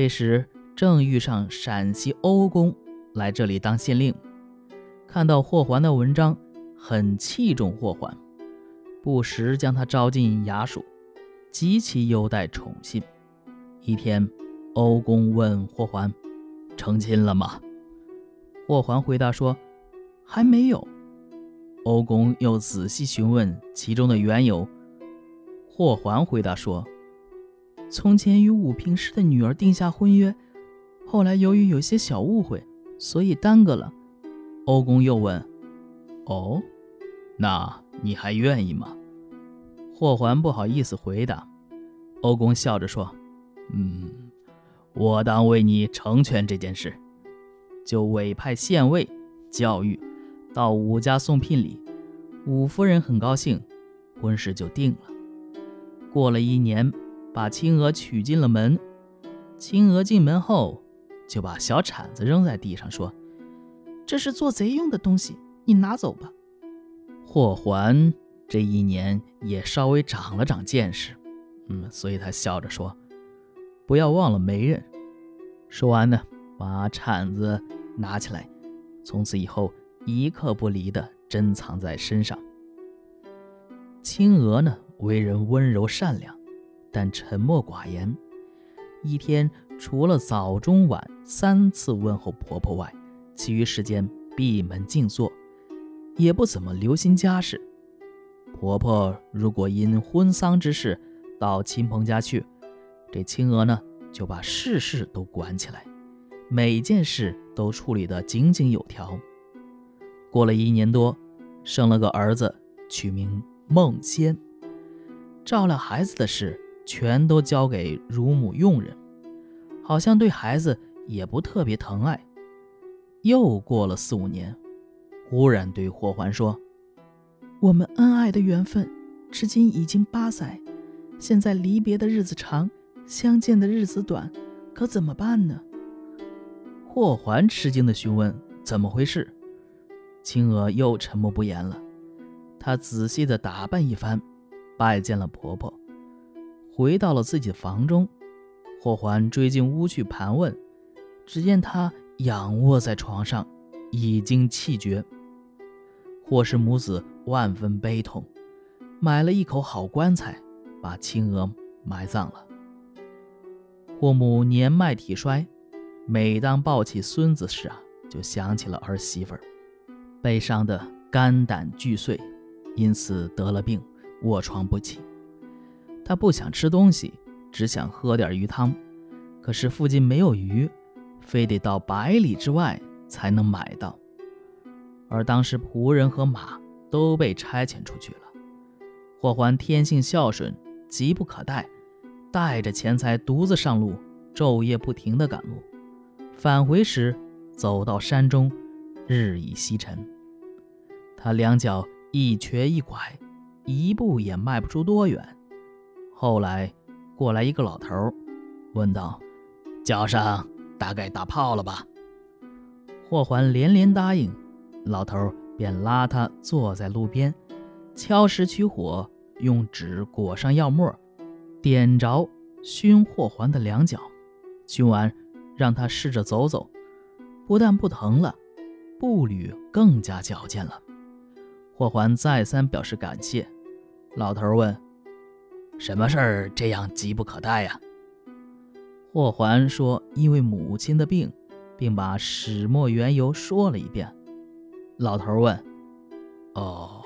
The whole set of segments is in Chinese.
这时正遇上陕西欧公来这里当县令，看到霍桓的文章，很器重霍桓，不时将他招进衙署，极其优待宠信。一天，欧公问霍桓：“成亲了吗？”霍桓回答说：“还没有。”欧公又仔细询问其中的缘由。霍桓回答说：“从前与武平氏的女儿定下婚约，后来由于有些小误会，所以耽搁了。”欧公又问：“哦，那你还愿意吗？”霍桓不好意思回答。欧公笑着说：“嗯，我当为你成全这件事，就委派县尉教育到武家送聘礼。武夫人很高兴，婚事就定了。”过了一年，把青娥娶进了门。青娥进门后，就把小铲子扔在地上，说：“这是做贼用的东西，你拿走吧。”霍桓这一年也稍微长了长见识，嗯，所以他笑着说：“不要忘了媒人。”说完呢，把铲子拿起来，从此以后一刻不离的珍藏在身上。青娥呢？为人温柔善良，但沉默寡言。一天除了早中晚三次问候婆婆外，其余时间闭门静坐，也不怎么留心家事。婆婆如果因婚丧之事到亲朋家去，这青娥呢就把事事都管起来，每件事都处理得井井有条。过了一年多，生了个儿子，取名孟仙。照料孩子的事全都交给乳母佣人，好像对孩子也不特别疼爱。又过了四五年，忽然对霍桓说：“我们恩爱的缘分，至今已经八载，现在离别的日子长，相见的日子短，可怎么办呢？”霍桓吃惊的询问：“怎么回事？”青娥又沉默不言了。她仔细的打扮一番。拜见了婆婆，回到了自己的房中。霍桓追进屋去盘问，只见他仰卧在床上，已经气绝。霍氏母子万分悲痛，买了一口好棺材，把青娥埋葬了。霍母年迈体衰，每当抱起孙子时啊，就想起了儿媳妇儿，悲伤的肝胆俱碎，因此得了病。卧床不起，他不想吃东西，只想喝点鱼汤。可是附近没有鱼，非得到百里之外才能买到。而当时仆人和马都被差遣出去了。霍桓天性孝顺，急不可待，带着钱财独自上路，昼夜不停地赶路。返回时，走到山中，日已西沉。他两脚一瘸一拐。一步也迈不出多远。后来，过来一个老头，问道：“脚上大概打泡了吧？”霍桓连连答应，老头便拉他坐在路边，敲石取火，用纸裹上药沫，点着熏霍桓的两脚。熏完，让他试着走走，不但不疼了，步履更加矫健了。霍桓再三表示感谢。老头问：“什么事儿这样急不可待呀？”霍桓说：“因为母亲的病，并把始末缘由说了一遍。”老头问：“哦，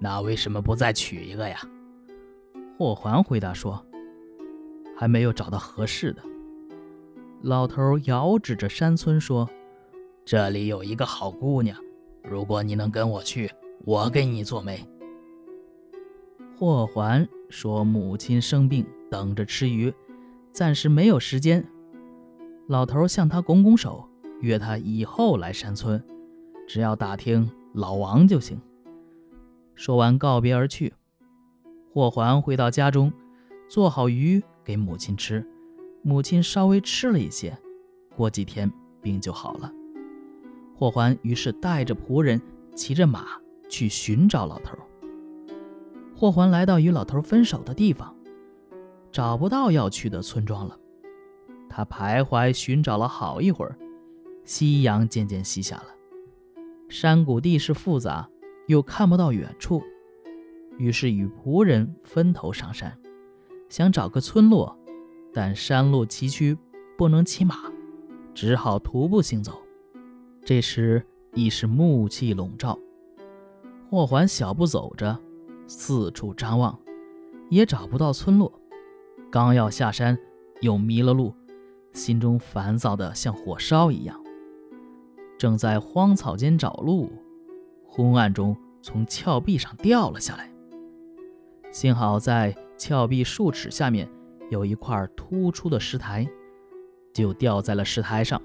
那为什么不再娶一个呀？”霍桓回答说：“还没有找到合适的。”老头遥指着山村说：“这里有一个好姑娘，如果你能跟我去，我给你做媒。”霍桓说：“母亲生病，等着吃鱼，暂时没有时间。”老头向他拱拱手，约他以后来山村，只要打听老王就行。说完告别而去。霍桓回到家中，做好鱼给母亲吃，母亲稍微吃了一些，过几天病就好了。霍桓于是带着仆人，骑着马去寻找老头。霍桓来到与老头分手的地方，找不到要去的村庄了。他徘徊寻找了好一会儿，夕阳渐渐西下了，山谷地势复杂，又看不到远处，于是与仆人分头上山，想找个村落，但山路崎岖，不能骑马，只好徒步行走。这时已是暮气笼罩，霍桓小步走着，四处张望，也找不到村落。刚要下山，又迷了路。心中烦躁的像火烧一样，正在荒草间找路，昏暗中从峭壁上掉了下来。幸好在峭壁数尺下面有一块突出的石台，就掉在了石台上。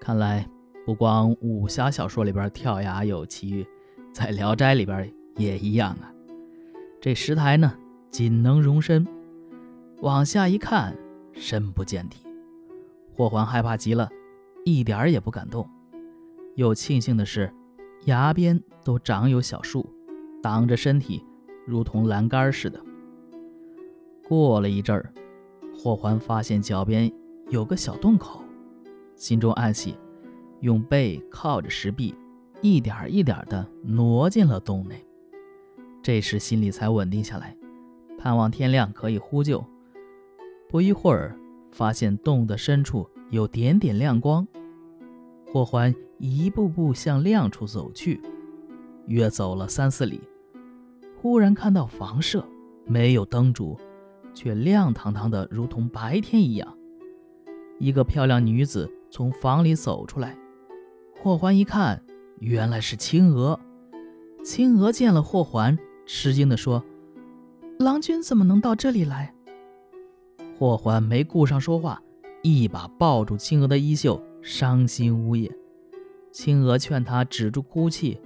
看来不光武侠小说里边跳崖有奇遇，在《聊斋》里边也一样啊。这石台呢，仅能容身，往下一看，深不见底。霍桓害怕极了，一点儿也不敢动。又庆幸的是，崖边都长有小树，挡着身体，如同栏杆似的。过了一阵儿，霍桓发现脚边有个小洞口，心中暗喜，用背靠着石壁，一点一点地挪进了洞内。这时心里才稳定下来，盼望天亮可以呼救。不一会儿。发现洞的深处有点点亮光，霍桓一步步向亮处走去。约走了三四里，忽然看到房舍没有灯烛，却亮堂堂的，如同白天一样。一个漂亮女子从房里走出来，霍桓一看，原来是青娥。青娥见了霍桓，吃惊地说：“郎君怎么能到这里来？”霍桓没顾上说话，一把抱住青娥的衣袖，伤心呜咽。青娥劝他止住哭泣，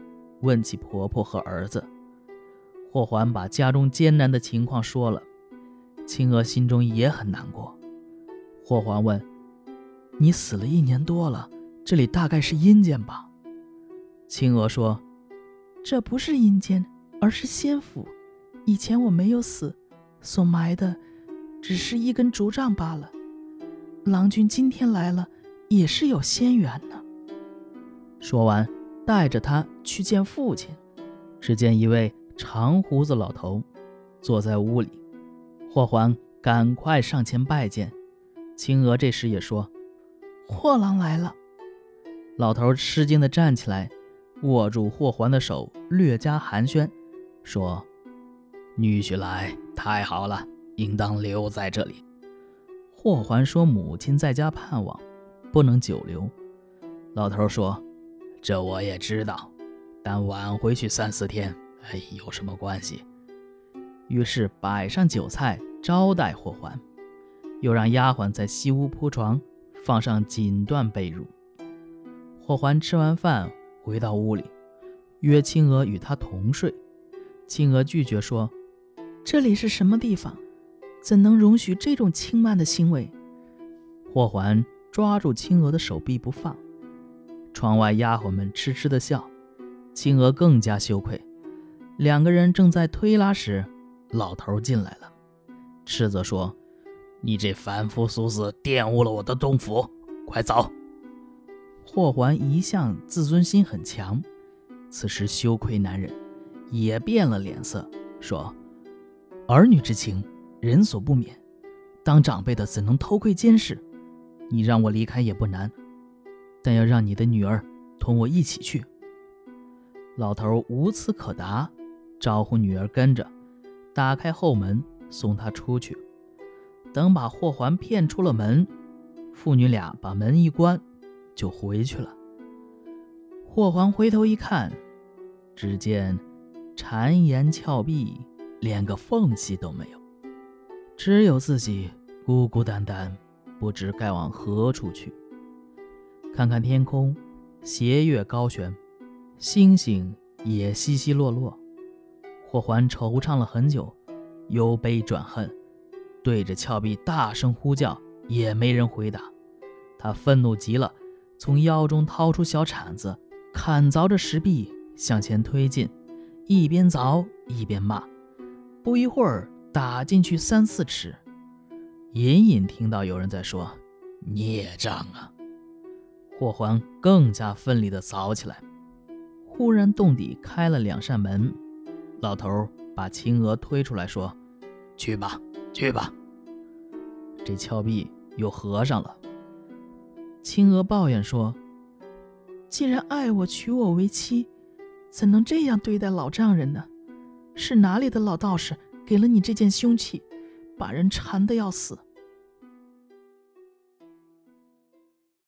问起婆婆和儿子。霍桓把家中艰难的情况说了，青娥心中也很难过。霍桓问：“你死了一年多了，这里大概是阴间吧？”青娥说：“这不是阴间，而是仙府。以前我没有死，所埋的……”只是一根竹杖罢了。郎君今天来了，也是有仙缘呢。说完，带着他去见父亲。只见一位长胡子老头坐在屋里，霍桓赶快上前拜见。青娥这时也说：“霍郎来了。”老头吃惊地站起来，握住霍桓的手，略加寒暄，说：“女婿来，太好了。”应当留在这里。霍桓说：“母亲在家盼望，不能久留。”老头说：“这我也知道，但晚回去三四天，哎，有什么关系？”于是摆上酒菜招待霍桓，又让丫鬟在西屋铺床，放上锦缎被褥。霍桓吃完饭回到屋里，约青娥与他同睡。青娥拒绝说：“这里是什么地方？”怎能容许这种轻慢的行为？霍桓抓住青娥的手臂不放。窗外丫鬟们痴痴的笑，青娥更加羞愧。两个人正在推拉时，老头进来了，斥责说：“你这凡夫俗子，玷污了我的洞府，快走！”霍桓一向自尊心很强，此时羞愧难忍，也变了脸色，说：“儿女之情。”人所不免，当长辈的怎能偷窥监视？你让我离开也不难，但要让你的女儿同我一起去。老头无词可答，招呼女儿跟着，打开后门送她出去。等把霍桓骗出了门，父女俩把门一关，就回去了。霍桓回头一看，只见谗岩峭壁，连个缝隙都没有。只有自己孤孤单单，不知该往何处去。看看天空，斜月高悬，星星也稀稀落落。霍桓惆怅了很久，由悲转恨，对着峭壁大声呼叫，也没人回答。他愤怒极了，从腰中掏出小铲子，砍凿着石壁，向前推进，一边凿一边骂。不一会儿。打进去三四尺，隐隐听到有人在说：“孽障啊！霍桓更加奋力地凿起来。忽然洞底开了两扇门，老头把青娥推出来说：“去吧，去吧。”这峭壁又合上了。青娥抱怨说：“既然爱我，娶我为妻，怎能这样对待老丈人呢？是哪里的老道士给了你这件凶器，把人缠得要死？”